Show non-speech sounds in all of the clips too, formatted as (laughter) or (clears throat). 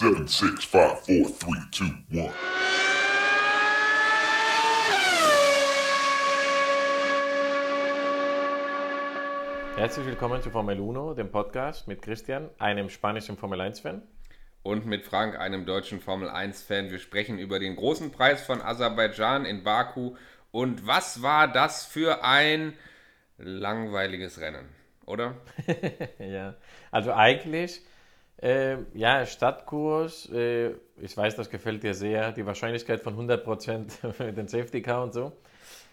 Seven, six, five, four, three, two, one. Herzlich willkommen zu Formel 1, dem Podcast mit Christian, einem spanischen Formel 1-Fan. Und mit Frank, einem deutschen Formel 1-Fan. Wir sprechen über den großen Preis von Aserbaidschan in Baku. Und was war das für ein langweiliges Rennen, oder? (laughs) ja, also eigentlich äh, ja, Stadtkurs, äh, ich weiß, das gefällt dir sehr, die Wahrscheinlichkeit von 100% (laughs) mit dem Safety Car und so.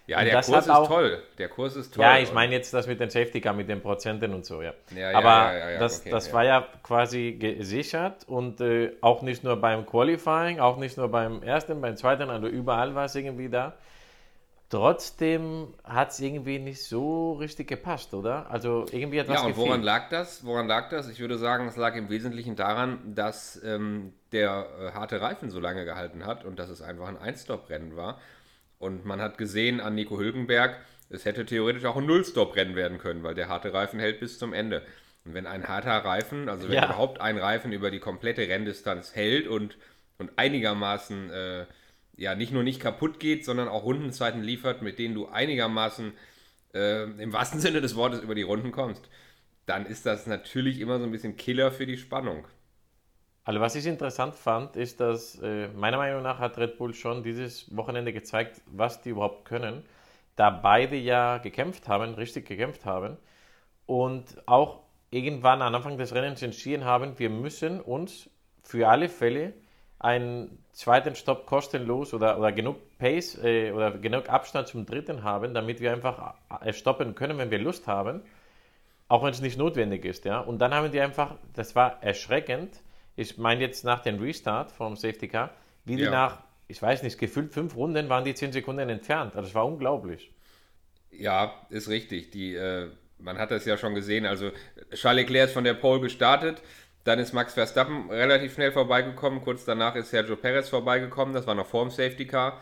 Ja, der Kurs ist auch, toll. Der Kurs ist toll. Ja, ich meine jetzt das mit dem Safety Car, mit den Prozenten und so, ja. ja, ja Aber ja, das, okay, das war ja quasi gesichert und äh, auch nicht nur beim Qualifying, auch nicht nur beim ersten, beim zweiten, also überall war es irgendwie da. Trotzdem hat es irgendwie nicht so richtig gepasst, oder? Also irgendwie hat was Ja, und gefehlt. woran lag das? Woran lag das? Ich würde sagen, es lag im Wesentlichen daran, dass ähm, der äh, harte Reifen so lange gehalten hat und dass es einfach ein Einstop-Rennen war. Und man hat gesehen an Nico Hülkenberg, es hätte theoretisch auch ein Nullstop-Rennen werden können, weil der harte Reifen hält bis zum Ende. Und wenn ein harter Reifen, also wenn Ja. überhaupt ein Reifen über die komplette Renndistanz hält und, und einigermaßen äh, ja nicht nur nicht kaputt geht, sondern auch Rundenzeiten liefert, mit denen du einigermaßen äh, im wahrsten (laughs) Sinne des Wortes über die Runden kommst, dann ist das natürlich immer so ein bisschen Killer für die Spannung. Also was ich interessant fand, ist, dass äh, meiner Meinung nach hat Red Bull schon dieses Wochenende gezeigt, was die überhaupt können, da beide ja gekämpft haben, richtig gekämpft haben und auch irgendwann am Anfang des Rennens entschieden haben, wir müssen uns für alle Fälle einen zweiten Stopp kostenlos oder, oder genug Pace äh, oder genug Abstand zum dritten haben, damit wir einfach äh, stoppen können, wenn wir Lust haben, auch wenn es nicht notwendig ist. Ja? Und dann haben die einfach, das war erschreckend, ich meine jetzt nach dem Restart vom Safety Car, wie die Ja. nach, ich weiß nicht, gefühlt fünf Runden waren die zehn Sekunden entfernt. Also das war unglaublich. Ja, ist richtig. Die, äh, man hat das ja schon gesehen. Also Charles Leclerc ist von der Pole gestartet, dann ist Max Verstappen relativ schnell vorbeigekommen. Kurz danach ist Sergio Perez vorbeigekommen. Das war noch vor dem Safety Car.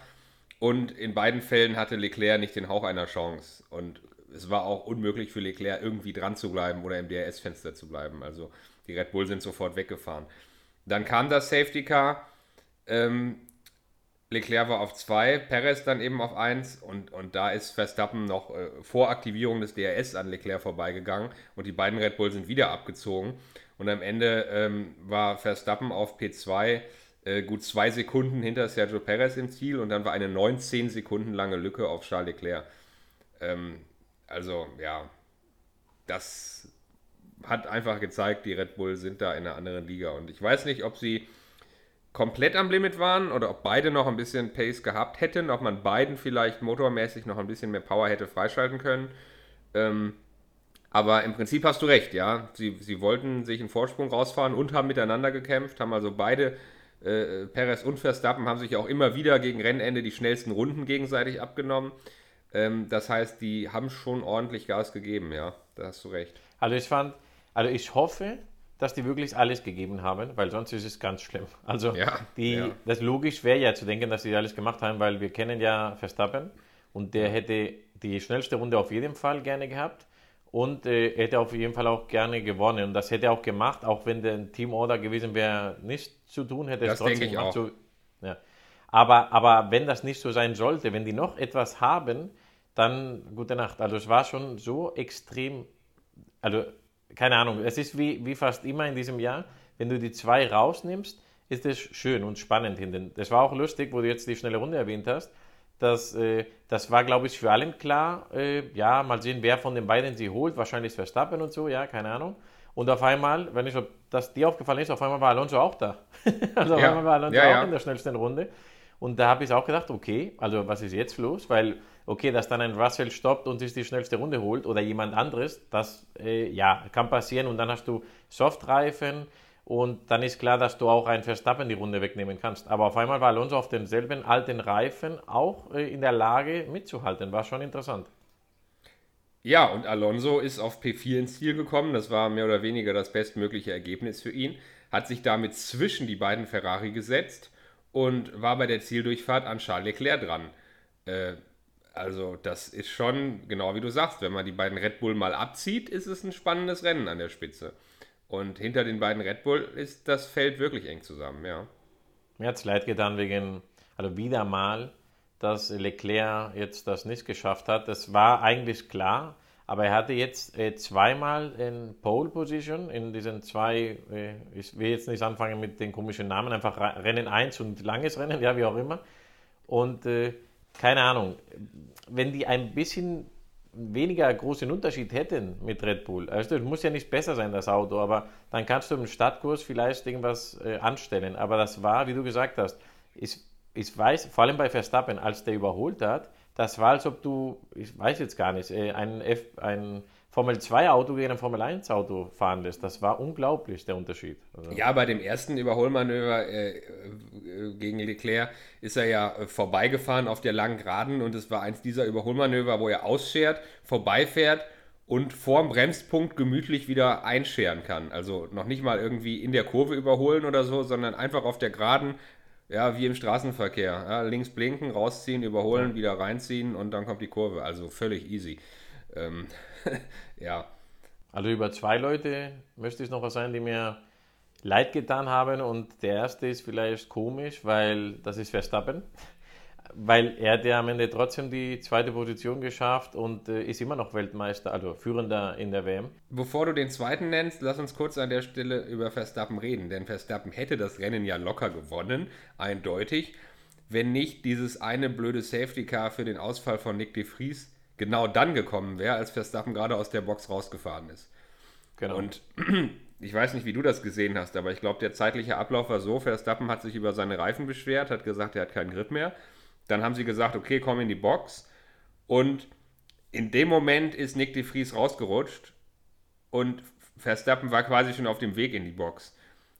Und in beiden Fällen hatte Leclerc nicht den Hauch einer Chance. Und es war auch unmöglich für Leclerc irgendwie dran zu bleiben oder im DRS-Fenster zu bleiben. Also die Red Bull sind sofort weggefahren. Dann kam das Safety Car. Ähm, Leclerc war auf 2, Perez dann eben auf 1 und, und da ist Verstappen noch äh, vor Aktivierung des DRS an Leclerc vorbeigegangen und die beiden Red Bull sind wieder abgezogen und am Ende ähm, war Verstappen auf P2 äh, gut zwei Sekunden hinter Sergio Perez im Ziel und dann war eine 19 Sekunden lange Lücke auf Charles Leclerc. Ähm, also ja, das hat einfach gezeigt, die Red Bull sind da in einer anderen Liga und ich weiß nicht, ob sie komplett am Limit waren oder ob beide noch ein bisschen Pace gehabt hätten, ob man beiden vielleicht motormäßig noch ein bisschen mehr Power hätte freischalten können. Ähm, aber im Prinzip hast du recht, ja. Sie, sie wollten sich einen Vorsprung rausfahren und haben miteinander gekämpft, haben also beide, äh, Perez und Verstappen, haben sich auch immer wieder gegen Rennende die schnellsten Runden gegenseitig abgenommen. Ähm, das heißt, die haben schon ordentlich Gas gegeben, ja. Da hast du recht. Also ich fand, also ich hoffe, dass die wirklich alles gegeben haben, weil sonst ist es ganz schlimm. (laughs) Also Ja, die, ja. das logisch wäre ja zu denken, dass sie alles gemacht haben, weil wir kennen ja Verstappen und der hätte die schnellste Runde auf jeden Fall gerne gehabt und äh, hätte auf jeden Fall auch gerne gewonnen. Und das hätte er auch gemacht, auch wenn der Teamorder gewesen wäre, nicht zu tun, hätte er es Das denke trotzdem gemacht. auch. So, ja. aber, aber wenn das nicht so sein sollte, wenn die noch etwas haben, dann gute Nacht. Also es war schon so extrem, also keine Ahnung, es ist wie, wie fast immer in diesem Jahr, wenn du die zwei rausnimmst, ist es schön und spannend hinten. Das war auch lustig, wo du jetzt die schnelle Runde erwähnt hast. Das, äh, das war, glaube ich, für allen klar. Äh, ja, mal sehen, wer von den beiden sie holt. Wahrscheinlich Verstappen und so, ja, keine Ahnung. Und auf einmal, wenn ich, ob das dir aufgefallen ist, auf einmal war Alonso auch da. (laughs) also auf Ja. einmal war Alonso Ja, auch ja. in der schnellsten Runde. Und da habe ich auch gedacht, okay, also was ist jetzt los? Weil, okay, dass dann ein Russell stoppt und sich die schnellste Runde holt oder jemand anderes, das äh, ja, kann passieren. Und dann hast du Softreifen und dann ist klar, dass du auch einen Verstappen die Runde wegnehmen kannst. Aber auf einmal war Alonso auf denselben alten Reifen auch äh, in der Lage mitzuhalten. War schon interessant. Ja, und Alonso ist auf P4 ins Ziel gekommen. Das war mehr oder weniger das bestmögliche Ergebnis für ihn. Hat sich damit zwischen die beiden Ferrari gesetzt und war bei der Zieldurchfahrt an Charles Leclerc dran. Äh, also, das ist schon, genau wie du sagst, wenn man die beiden Red Bull mal abzieht, ist es ein spannendes Rennen an der Spitze. Und hinter den beiden Red Bull ist das Feld wirklich eng zusammen, ja. Mir hat es leid getan wegen, also wieder mal, dass Leclerc jetzt das nicht geschafft hat. Das war eigentlich klar, aber er hatte jetzt äh, zweimal in Pole Position in diesen zwei, äh, ich will jetzt nicht anfangen mit den komischen Namen, einfach Rennen 1 und langes Rennen, ja, wie auch immer. Und äh, keine Ahnung, wenn die ein bisschen weniger großen Unterschied hätten mit Red Bull. Also es muss ja nicht besser sein, das Auto, aber dann kannst du im Stadtkurs vielleicht irgendwas äh, anstellen. Aber das war, wie du gesagt hast, ich, ich weiß, vor allem bei Verstappen, als der überholt hat, das war, als ob du, ich weiß jetzt gar nicht, äh, ein, F, ein Formel 2 Auto gegen ein Formel 1 Auto fahren lässt. Das war unglaublich, der Unterschied. Also ja, bei dem ersten Überholmanöver äh, äh, gegen Leclerc ist er ja äh, vorbeigefahren auf der langen Geraden und es war eins dieser Überholmanöver, wo er ausschert, vorbeifährt und vorm Bremspunkt gemütlich wieder einscheren kann. Also noch nicht mal irgendwie in der Kurve überholen oder so, sondern einfach auf der Geraden, ja, wie im Straßenverkehr. Ja, links blinken, rausziehen, überholen, wieder reinziehen und dann kommt die Kurve. Also völlig easy. Ähm, (laughs) ja. Also über zwei Leute möchte ich noch was sagen, die mir leid getan haben. Und der erste ist vielleicht komisch, weil das ist Verstappen. (laughs) Weil er hat ja am Ende trotzdem die zweite Position geschafft und äh, ist immer noch Weltmeister, also Führender in der WM. Bevor du den zweiten nennst, lass uns kurz an der Stelle über Verstappen reden. Denn Verstappen hätte das Rennen ja locker gewonnen, eindeutig, wenn nicht dieses eine blöde Safety Car für den Ausfall von Nick de Vries genau dann gekommen wäre, als Verstappen gerade aus der Box rausgefahren ist. Genau. Und (clears throat) ich weiß nicht, wie du das gesehen hast, aber ich glaube, der zeitliche Ablauf war so: Verstappen hat sich über seine Reifen beschwert, hat gesagt, er hat keinen Grip mehr. Dann haben sie gesagt, okay, komm in die Box. Und in dem Moment ist Nick de Vries rausgerutscht und Verstappen war quasi schon auf dem Weg in die Box.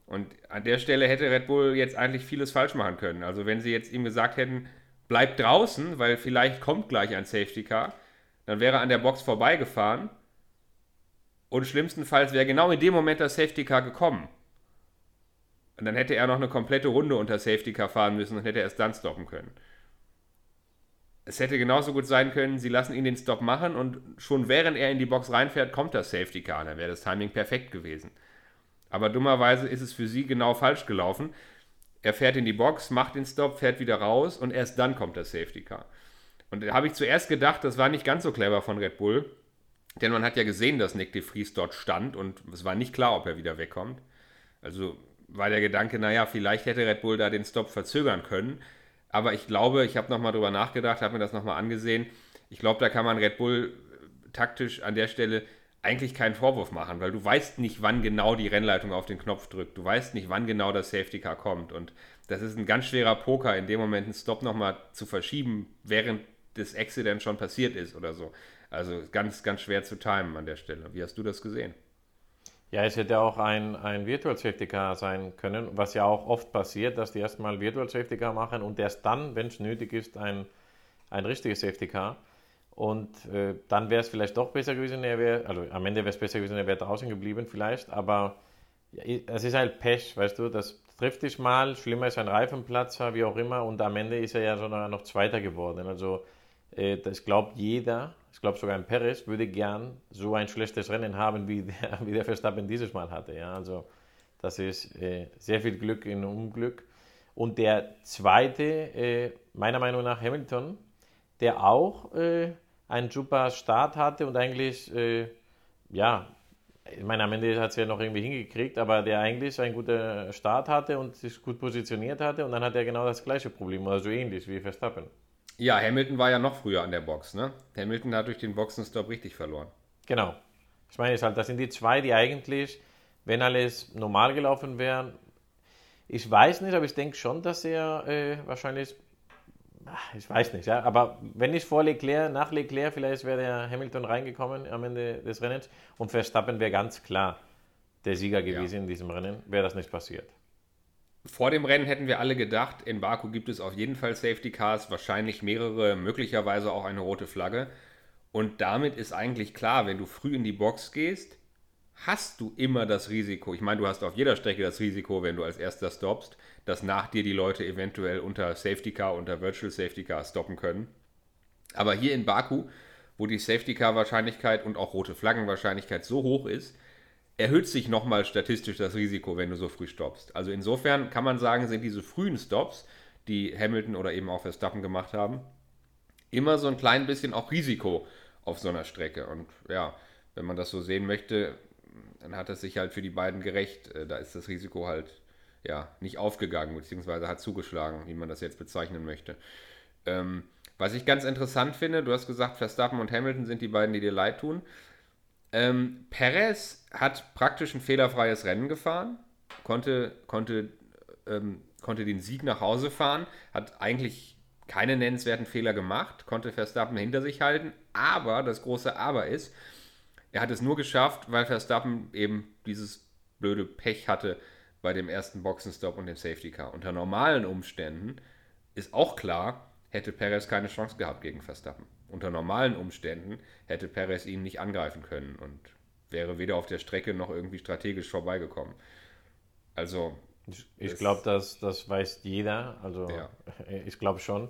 Und an der Stelle hätte Red Bull jetzt eigentlich vieles falsch machen können. Also wenn sie jetzt ihm gesagt hätten, bleib draußen, weil vielleicht kommt gleich ein Safety Car, dann wäre er an der Box vorbeigefahren und schlimmstenfalls wäre genau in dem Moment das Safety Car gekommen. Und dann hätte er noch eine komplette Runde unter Safety Car fahren müssen und hätte erst dann stoppen können. Es hätte genauso gut sein können, sie lassen ihn den Stop machen und schon während er in die Box reinfährt, kommt das Safety Car. Dann wäre das Timing perfekt gewesen. Aber dummerweise ist es für sie genau falsch gelaufen. Er fährt in die Box, macht den Stop, fährt wieder raus und erst dann kommt das Safety Car. Und da habe ich zuerst gedacht, das war nicht ganz so clever von Red Bull, denn man hat ja gesehen, dass Nick de Vries dort stand und es war nicht klar, ob er wieder wegkommt. Also war der Gedanke, naja, vielleicht hätte Red Bull da den Stop verzögern können. Aber ich glaube, ich habe nochmal drüber nachgedacht, habe mir das nochmal angesehen. Ich glaube, da kann man Red Bull taktisch an der Stelle eigentlich keinen Vorwurf machen, weil du weißt nicht, wann genau die Rennleitung auf den Knopf drückt. Du weißt nicht, wann genau das Safety Car kommt. Und das ist ein ganz schwerer Poker, in dem Moment einen Stop nochmal zu verschieben, während das Accident schon passiert ist oder so. Also ganz, ganz schwer zu timen an der Stelle. Wie hast du das gesehen? Ja, es hätte auch ein, ein Virtual Safety Car sein können, was ja auch oft passiert, dass die erstmal Virtual Safety Car machen und erst dann, wenn es nötig ist, ein, ein richtiges Safety Car. Und äh, dann wäre es vielleicht doch besser gewesen, er wäre, also am Ende wäre es besser gewesen, er wäre draußen geblieben vielleicht, aber es ist halt Pech, weißt du, das trifft dich mal, schlimmer ist ein Reifenplatzer, wie auch immer, und am Ende ist er ja sogar noch Zweiter geworden. Also äh, das glaubt jeder, ich glaube sogar ein Perez, würde gern so ein schlechtes Rennen haben, wie der, (laughs) wie der Verstappen dieses Mal hatte. Ja? Also das ist äh, sehr viel Glück in Unglück. Und der zweite, äh, meiner Meinung nach Hamilton, der auch äh, einen super Start hatte und eigentlich, äh, ja, ich meine, am Ende hat es ja noch irgendwie hingekriegt, aber der eigentlich einen guten Start hatte und sich gut positioniert hatte und dann hat er genau das gleiche Problem, oder so ähnlich wie Verstappen. Ja, Hamilton war ja noch früher an der Box, ne? Hamilton hat durch den Boxenstopp richtig verloren. Genau. Ich meine, halt, das sind die zwei, die eigentlich, wenn alles normal gelaufen wäre, ich weiß nicht, aber ich denke schon, dass er äh, wahrscheinlich, ich weiß nicht, ja, aber wenn nicht vor Leclerc, nach Leclerc, vielleicht wäre der Hamilton reingekommen am Ende des Rennens und Verstappen wäre ganz klar der Sieger gewesen ja. in diesem Rennen, wäre das nicht passiert. Vor dem Rennen hätten wir alle gedacht, in Baku gibt es auf jeden Fall Safety Cars, wahrscheinlich mehrere, möglicherweise auch eine rote Flagge. Und damit ist eigentlich klar, wenn du früh in die Box gehst, hast du immer das Risiko. Ich meine, du hast auf jeder Strecke das Risiko, wenn du als erster stoppst, dass nach dir die Leute eventuell unter Safety Car, unter Virtual Safety Car stoppen können. Aber hier in Baku, wo die Safety Car Wahrscheinlichkeit und auch rote Flaggen Wahrscheinlichkeit so hoch ist, erhöht sich nochmal statistisch das Risiko, wenn du so früh stoppst. Also insofern kann man sagen, sind diese frühen Stops, die Hamilton oder eben auch Verstappen gemacht haben, immer so ein klein bisschen auch Risiko auf so einer Strecke. Und ja, wenn man das so sehen möchte, dann hat es sich halt für die beiden gerecht. Äh, da ist das Risiko halt ja nicht aufgegangen, beziehungsweise hat zugeschlagen, wie man das jetzt bezeichnen möchte. Ähm, was ich ganz interessant finde, du hast gesagt, Verstappen und Hamilton sind die beiden, die dir leid tun. Ähm, Perez hat praktisch ein fehlerfreies Rennen gefahren, konnte, konnte, ähm, konnte den Sieg nach Hause fahren, hat eigentlich keine nennenswerten Fehler gemacht, konnte Verstappen hinter sich halten, aber das große Aber ist, er hat es nur geschafft, weil Verstappen eben dieses blöde Pech hatte bei dem ersten Boxenstopp und dem Safety Car. Unter normalen Umständen ist auch klar, hätte Perez keine Chance gehabt gegen Verstappen. Unter normalen Umständen hätte Perez ihn nicht angreifen können und wäre weder auf der Strecke noch irgendwie strategisch vorbeigekommen. Also. Ich, ich glaube, das, das weiß jeder. Also, ja. (laughs) ich glaube schon.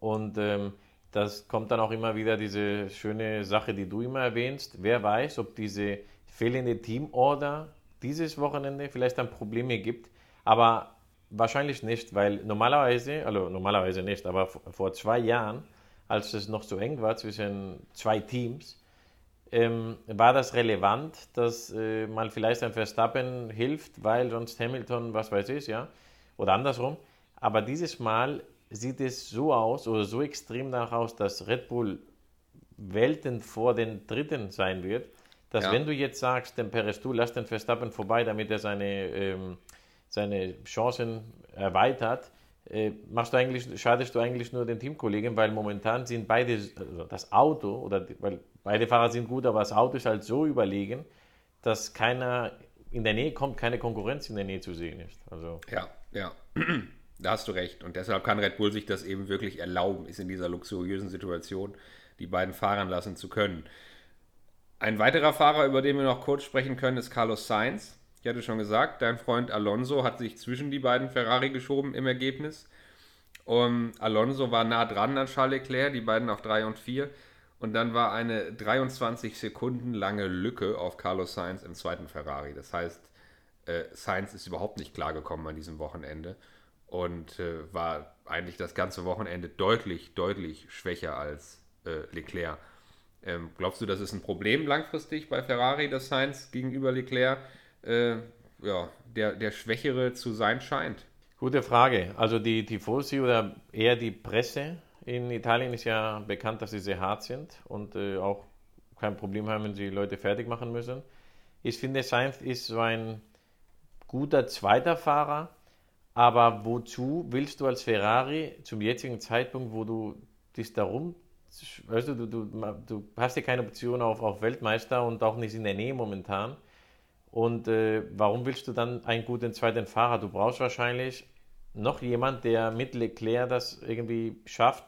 Und ähm, das kommt dann auch immer wieder diese schöne Sache, die du immer erwähnst. Wer weiß, ob diese fehlende Teamorder dieses Wochenende vielleicht dann Probleme gibt. Aber wahrscheinlich nicht, weil normalerweise, also normalerweise nicht, aber vor zwei Jahren, als es noch so eng war zwischen zwei Teams, ähm, war das relevant, dass äh, mal vielleicht ein Verstappen hilft, weil sonst Hamilton, was weiß ich, ja, oder andersrum. Aber dieses Mal sieht es so aus oder so extrem danach aus, dass Red Bull Welten vor den Dritten sein wird, dass ja. wenn du jetzt sagst, dem Perez, du lass den Verstappen vorbei, damit er seine, ähm, seine Chancen erweitert, äh, machst du eigentlich, schadest du eigentlich nur den Teamkollegen, weil momentan sind beide, also das Auto, oder weil beide Fahrer sind gut, aber das Auto ist halt so überlegen, dass keiner in der Nähe kommt, keine Konkurrenz in der Nähe zu sehen ist. Also. Ja, ja. (clears throat) Da hast du recht. Und deshalb kann Red Bull sich das eben wirklich erlauben, ist in dieser luxuriösen Situation, die beiden fahren lassen zu können. Ein weiterer Fahrer, über den wir noch kurz sprechen können, ist Carlos Sainz. Ich hatte schon gesagt, dein Freund Alonso hat sich zwischen die beiden Ferrari geschoben im Ergebnis. Und Alonso war nah dran an Charles Leclerc, die beiden auf 3 und 4. Und dann war eine 23 Sekunden lange Lücke auf Carlos Sainz im zweiten Ferrari. Das heißt, äh, Sainz ist überhaupt nicht klargekommen an diesem Wochenende und äh, war eigentlich das ganze Wochenende deutlich, deutlich schwächer als äh, Leclerc. Ähm, glaubst du, das ist ein Problem langfristig bei Ferrari, dass Sainz gegenüber Leclerc äh, ja, der, der Schwächere zu sein scheint? Gute Frage. Also die Tifosi oder eher die Presse in Italien ist ja bekannt, dass sie sehr hart sind und äh, auch kein Problem haben, wenn sie Leute fertig machen müssen. Ich finde, Sainz ist so ein guter zweiter Fahrer, aber wozu willst du als Ferrari zum jetzigen Zeitpunkt, wo du dich darum, weißt du, du, du, du hast ja keine Option auf, auf Weltmeister und auch nicht in der Nähe momentan. Und äh, warum willst du dann einen guten zweiten Fahrer? Du brauchst wahrscheinlich noch jemand, der mit Leclerc das irgendwie schafft,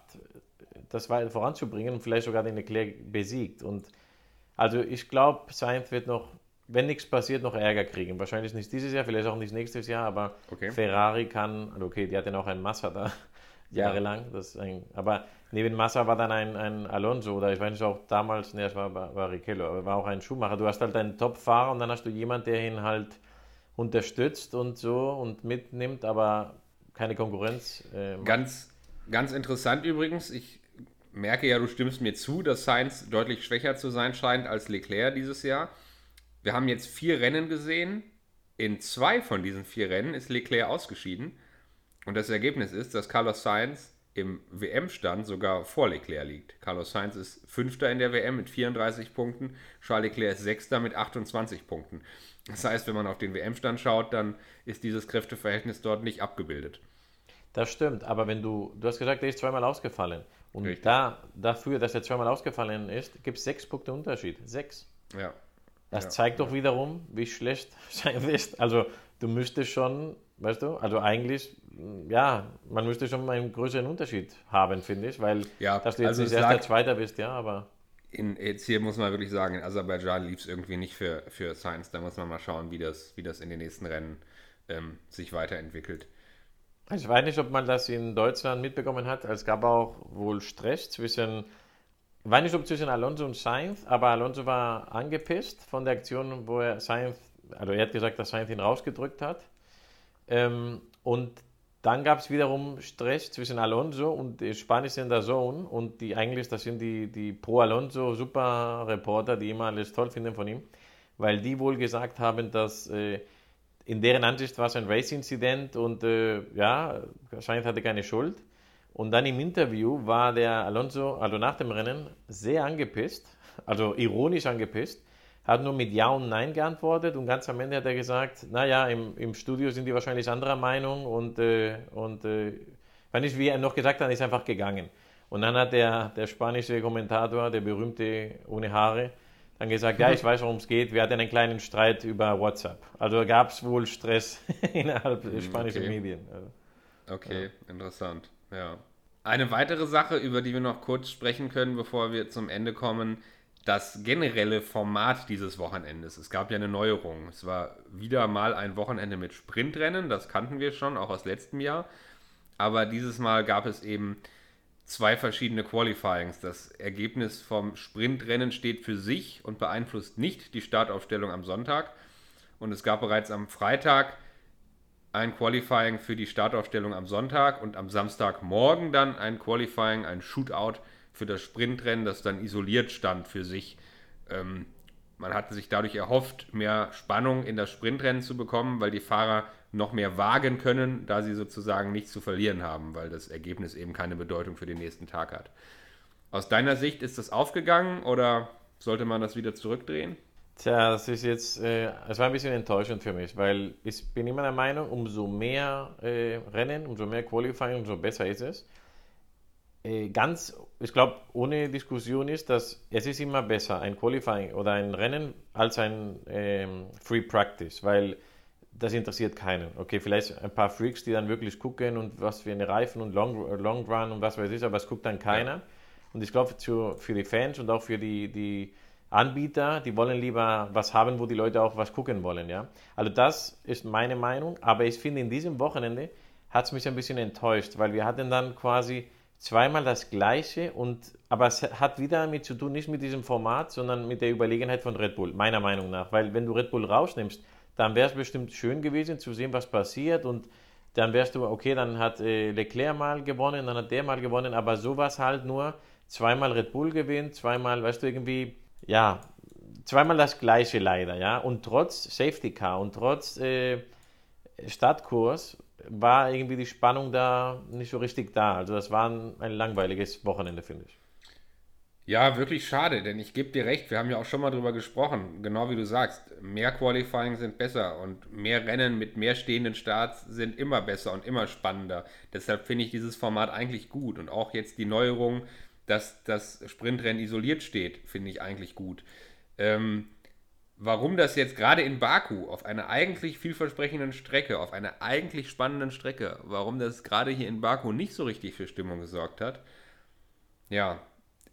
das weiter voranzubringen und vielleicht sogar den Leclerc besiegt. Und also ich glaube, Sainz wird noch wenn nichts passiert, noch Ärger kriegen. Wahrscheinlich nicht dieses Jahr, vielleicht auch nicht nächstes Jahr, aber okay. Ferrari kann, also okay, die hatten auch einen Massa da jahrelang. Das ein, aber neben Massa war dann ein, ein Alonso oder ich weiß nicht auch damals, ne, es war Barrichello, aber war auch ein Schuhmacher. Du hast halt einen Top-Fahrer und dann hast du jemanden, der ihn halt unterstützt und so und mitnimmt, aber keine Konkurrenz. Äh, ganz, ganz interessant übrigens, ich merke ja, du stimmst mir zu, dass Sainz deutlich schwächer zu sein scheint als Leclerc dieses Jahr. Wir haben jetzt vier Rennen gesehen. In zwei von diesen vier Rennen ist Leclerc ausgeschieden. Und das Ergebnis ist, dass Carlos Sainz im WM-Stand sogar vor Leclerc liegt. Carlos Sainz ist Fünfter in der WM mit 34 Punkten, Charles Leclerc ist Sechster mit 28 Punkten. Das heißt, wenn man auf den WM-Stand schaut, dann ist dieses Kräfteverhältnis dort nicht abgebildet. Das stimmt, aber wenn du, du hast gesagt, der ist zweimal ausgefallen. Und da, dafür, dass er zweimal ausgefallen ist, gibt es sechs Punkte Unterschied. Sechs. Ja, das ja, zeigt doch wiederum, wie schlecht (laughs) sein wirst. Also du müsstest schon, weißt du, also eigentlich, ja, man müsste schon einen größeren Unterschied haben, finde ich, weil ja, dass du jetzt also nicht erster, zweiter bist, ja, aber. In, jetzt hier muss man wirklich sagen, in Aserbaidschan lief es irgendwie nicht für, für Science. Da muss man mal schauen, wie das, wie das in den nächsten Rennen ähm, sich weiterentwickelt. Ich weiß nicht, ob man das in Deutschland mitbekommen hat. Es gab auch wohl Stress zwischen war nicht ob zwischen Alonso und Sainz, aber Alonso war angepisst von der Aktion, wo er Sainz also er hat gesagt, dass Sainz ihn rausgedrückt hat. Ähm, und dann gab es wiederum Stress zwischen Alonso und den spanischen der Zone und die eigentlich, das sind die, die Pro Alonso Super Reporter, die immer alles toll finden von ihm, weil die wohl gesagt haben, dass äh, in deren Ansicht war es ein Race-Inzident und äh, ja, wahrscheinlich hatte keine Schuld. Und dann im Interview war der Alonso, also nach dem Rennen, sehr angepisst, also ironisch angepisst, hat nur mit Ja und Nein geantwortet und ganz am Ende hat er gesagt, naja, im, im Studio sind die wahrscheinlich anderer Meinung und, äh, und äh, wenn ich, wie er noch gesagt hat, ist einfach gegangen. Und dann hat der, der spanische Kommentator, der berühmte ohne Haare, dann gesagt, ja, ich weiß, worum es geht. Wir hatten einen kleinen Streit über WhatsApp. Also gab es wohl Stress (laughs) innerhalb der spanischen okay. Medien. Also, Okay, interessant. Ja. Eine weitere Sache, über die wir noch kurz sprechen können, bevor wir zum Ende kommen, das generelle Format dieses Wochenendes. Es gab ja eine Neuerung. Es war wieder mal ein Wochenende mit Sprintrennen, das kannten wir schon, auch aus letztem Jahr. Aber dieses Mal gab es eben zwei verschiedene Qualifyings. Das Ergebnis vom Sprintrennen steht für sich und beeinflusst nicht die Startaufstellung am Sonntag. Und es gab bereits am Freitag ein Qualifying für die Startaufstellung am Sonntag und am Samstagmorgen dann ein Qualifying, ein Shootout für das Sprintrennen, das dann isoliert stand für sich. Ähm, man hatte sich dadurch erhofft, mehr Spannung in das Sprintrennen zu bekommen, weil die Fahrer noch mehr wagen können, da sie sozusagen nichts zu verlieren haben, weil das Ergebnis eben keine Bedeutung für den nächsten Tag hat. Aus deiner Sicht ist das aufgegangen oder sollte man das wieder zurückdrehen? Tja, das ist jetzt, äh, es war ein bisschen enttäuschend für mich, weil ich bin immer der Meinung, umso mehr äh, Rennen, umso mehr Qualifying, umso besser ist es. Äh, ganz, ich glaube, ohne Diskussion ist, dass es ist immer besser, ein Qualifying oder ein Rennen als ein ähm, Free Practice, weil das interessiert keinen. Okay, vielleicht ein paar Freaks, die dann wirklich gucken und was für eine Reifen und Long, Long Run und was weiß ich, aber es guckt dann keiner. Ja. Und ich glaube, für die Fans und auch für die, die Anbieter, die wollen lieber was haben, wo die Leute auch was gucken wollen. Ja? Also das ist meine Meinung, aber ich finde, in diesem Wochenende hat es mich ein bisschen enttäuscht, weil wir hatten dann quasi zweimal das Gleiche und aber es hat wieder damit zu tun, nicht mit diesem Format, sondern mit der Überlegenheit von Red Bull, meiner Meinung nach. Weil wenn du Red Bull rausnimmst, dann wäre es bestimmt schön gewesen zu sehen, was passiert und dann wärst du, okay, dann hat äh, Leclerc mal gewonnen, dann hat der mal gewonnen, aber sowas halt nur zweimal Red Bull gewinnt, zweimal, weißt du, irgendwie, ja, zweimal das Gleiche leider, ja, und trotz Safety Car und trotz äh, Stadtkurs war irgendwie die Spannung da nicht so richtig da. Also das war ein, ein langweiliges Wochenende, finde ich. Ja, wirklich schade, denn ich gebe dir recht, wir haben ja auch schon mal drüber gesprochen, genau wie du sagst, mehr Qualifying sind besser und mehr Rennen mit mehr stehenden Starts sind immer besser und immer spannender. Deshalb finde ich dieses Format eigentlich gut und auch jetzt die Neuerung, dass das Sprintrennen isoliert steht, finde ich eigentlich gut. Ähm, warum das jetzt gerade in Baku auf einer eigentlich vielversprechenden Strecke, auf einer eigentlich spannenden Strecke, warum das gerade hier in Baku nicht so richtig für Stimmung gesorgt hat, ja,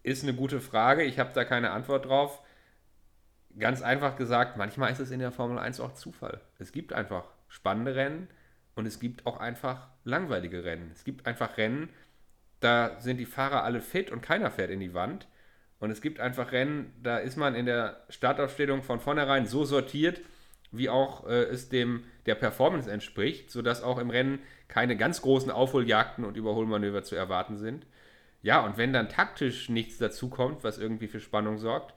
ist eine gute Frage. Ich habe da keine Antwort drauf. Ganz einfach gesagt, manchmal ist es in der Formel 1 auch Zufall. Es gibt einfach spannende Rennen und es gibt auch einfach langweilige Rennen. Es gibt einfach Rennen, da sind die Fahrer alle fit und keiner fährt in die Wand. Und es gibt einfach Rennen, da ist man in der Startaufstellung von vornherein so sortiert, wie auch äh, es dem der Performance entspricht, sodass auch im Rennen keine ganz großen Aufholjagden und Überholmanöver zu erwarten sind. Ja, und wenn dann taktisch nichts dazukommt, was irgendwie für Spannung sorgt,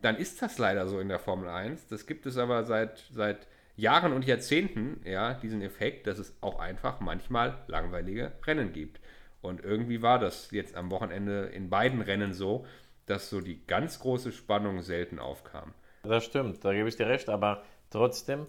dann ist das leider so in der Formel 1. Das gibt es aber seit, seit Jahren und Jahrzehnten, ja, diesen Effekt, dass es auch einfach manchmal langweilige Rennen gibt. Und irgendwie war das jetzt am Wochenende in beiden Rennen so, dass so die ganz große Spannung selten aufkam. Das stimmt, da gebe ich dir recht, aber trotzdem,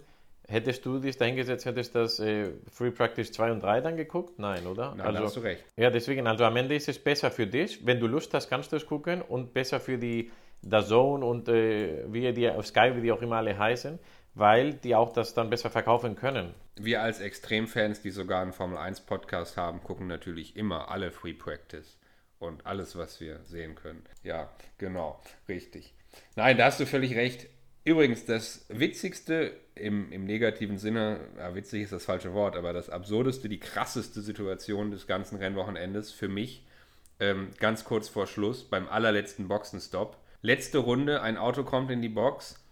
hättest du dich dahingesetzt, hättest das äh, Free Practice 2 und 3 dann geguckt? Nein, oder? Nein, also, da hast du recht. Ja, deswegen, also am Ende ist es besser für dich. Wenn du Lust hast, kannst du es gucken und besser für die der Zone und äh, wie die auf Sky, wie die auch immer alle heißen, weil die auch das dann besser verkaufen können. Wir als Extremfans, die sogar einen Formel 1 Podcast haben, gucken natürlich immer alle Free Practice und alles, was wir sehen können. Ja, genau, richtig. Nein, da hast du völlig recht. Übrigens, das Witzigste im, im negativen Sinne, ja, witzig ist das falsche Wort, aber das Absurdeste, die krasseste Situation des ganzen Rennwochenendes für mich, ähm, ganz kurz vor Schluss, beim allerletzten Boxenstopp. Letzte Runde, ein Auto kommt in die Box,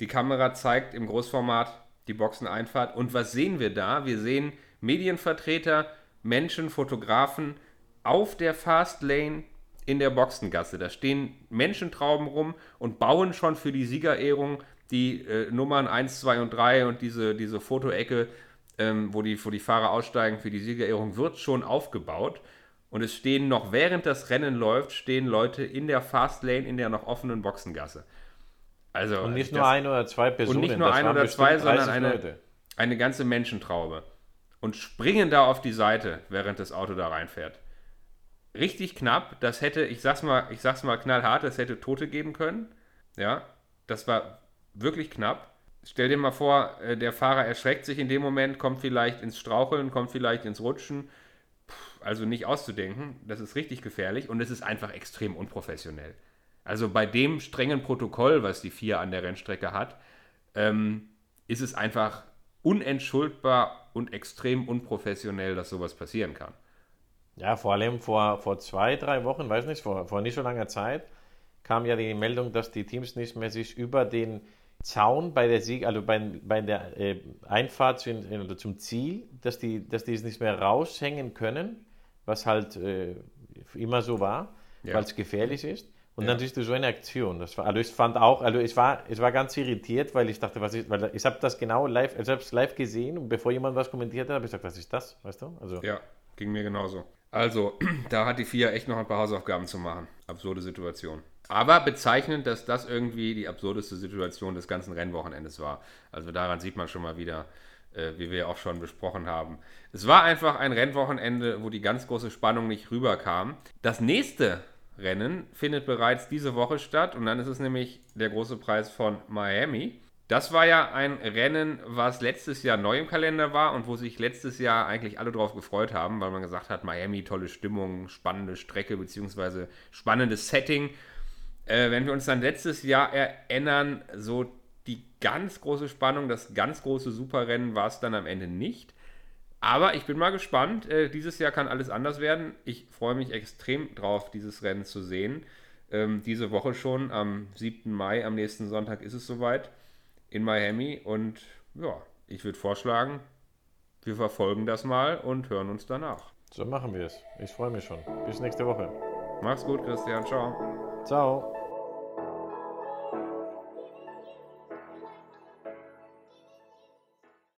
Die Kamera zeigt im Großformat die Boxeneinfahrt. Und was sehen wir da? Wir sehen Medienvertreter, Menschen, Fotografen auf der Fastlane in der Boxengasse. Da stehen Menschentrauben rum und bauen schon für die Siegerehrung die äh, Nummern 1, 2 und 3 und diese, diese Fotoecke, ähm, wo, die, wo die Fahrer aussteigen für die Siegerehrung, wird schon aufgebaut. Und es stehen noch, während das Rennen läuft, stehen Leute in der Fastlane, in der noch offenen Boxengasse. Also, und nicht nur ein oder zwei Personen. Und nicht nur ein oder zwei, sondern eine, eine ganze Menschentraube. Und springen da auf die Seite, während das Auto da reinfährt. Richtig knapp, das hätte, ich sag's mal, ich sag's mal knallhart, das hätte Tote geben können. Ja, das war wirklich knapp. Stell dir mal vor, äh, der Fahrer erschreckt sich in dem Moment, kommt vielleicht ins Straucheln, kommt vielleicht ins Rutschen. Also nicht auszudenken, das ist richtig gefährlich und es ist einfach extrem unprofessionell. Also bei dem strengen Protokoll, was die FIA an der Rennstrecke hat, ähm, ist es einfach unentschuldbar und extrem unprofessionell, dass sowas passieren kann. Ja, vor allem vor, vor zwei, drei Wochen, weiß nicht, vor, vor nicht so langer Zeit, kam ja die Meldung, dass die Teams nicht mehr sich über den Zaun bei der Sieg, also bei, bei der äh, Einfahrt zu, also zum Ziel, dass die, dass die es nicht mehr raushängen können, was halt äh, immer so war, ja. weil es gefährlich ist. Und ja. dann siehst du so eine Aktion. Das war, also ich fand auch, also ich war, ich war ganz irritiert, weil ich dachte, was ist, weil ich habe das genau live, ich habe es live gesehen und bevor jemand was kommentiert hat, habe ich gesagt, was ist das, weißt du? Also ja, ging mir genauso. Also (clears throat) da hat die FIA echt noch ein paar Hausaufgaben zu machen. Absurde Situation. Aber bezeichnend, dass das irgendwie die absurdeste Situation des ganzen Rennwochenendes war. Also daran sieht man schon mal wieder, äh, wie wir auch schon besprochen haben. Es war einfach ein Rennwochenende, wo die ganz große Spannung nicht rüberkam. Das nächste Rennen findet bereits diese Woche statt und dann ist es nämlich der große Preis von Miami. Das war ja ein Rennen, was letztes Jahr neu im Kalender war und wo sich letztes Jahr eigentlich alle drauf gefreut haben, weil man gesagt hat, Miami, tolle Stimmung, spannende Strecke bzw. spannendes Setting. Äh, wenn wir uns dann letztes Jahr erinnern, so die ganz große Spannung, das ganz große Superrennen war es dann am Ende nicht. Aber ich bin mal gespannt. Äh, dieses Jahr kann alles anders werden. Ich freue mich extrem drauf, dieses Rennen zu sehen. Ähm, diese Woche schon, am 7. Mai, am nächsten Sonntag ist es soweit in Miami. Und ja, ich würde vorschlagen, wir verfolgen das mal und hören uns danach. So machen wir es. Ich freue mich schon. Bis nächste Woche. Mach's gut, Christian. Ciao. Ciao.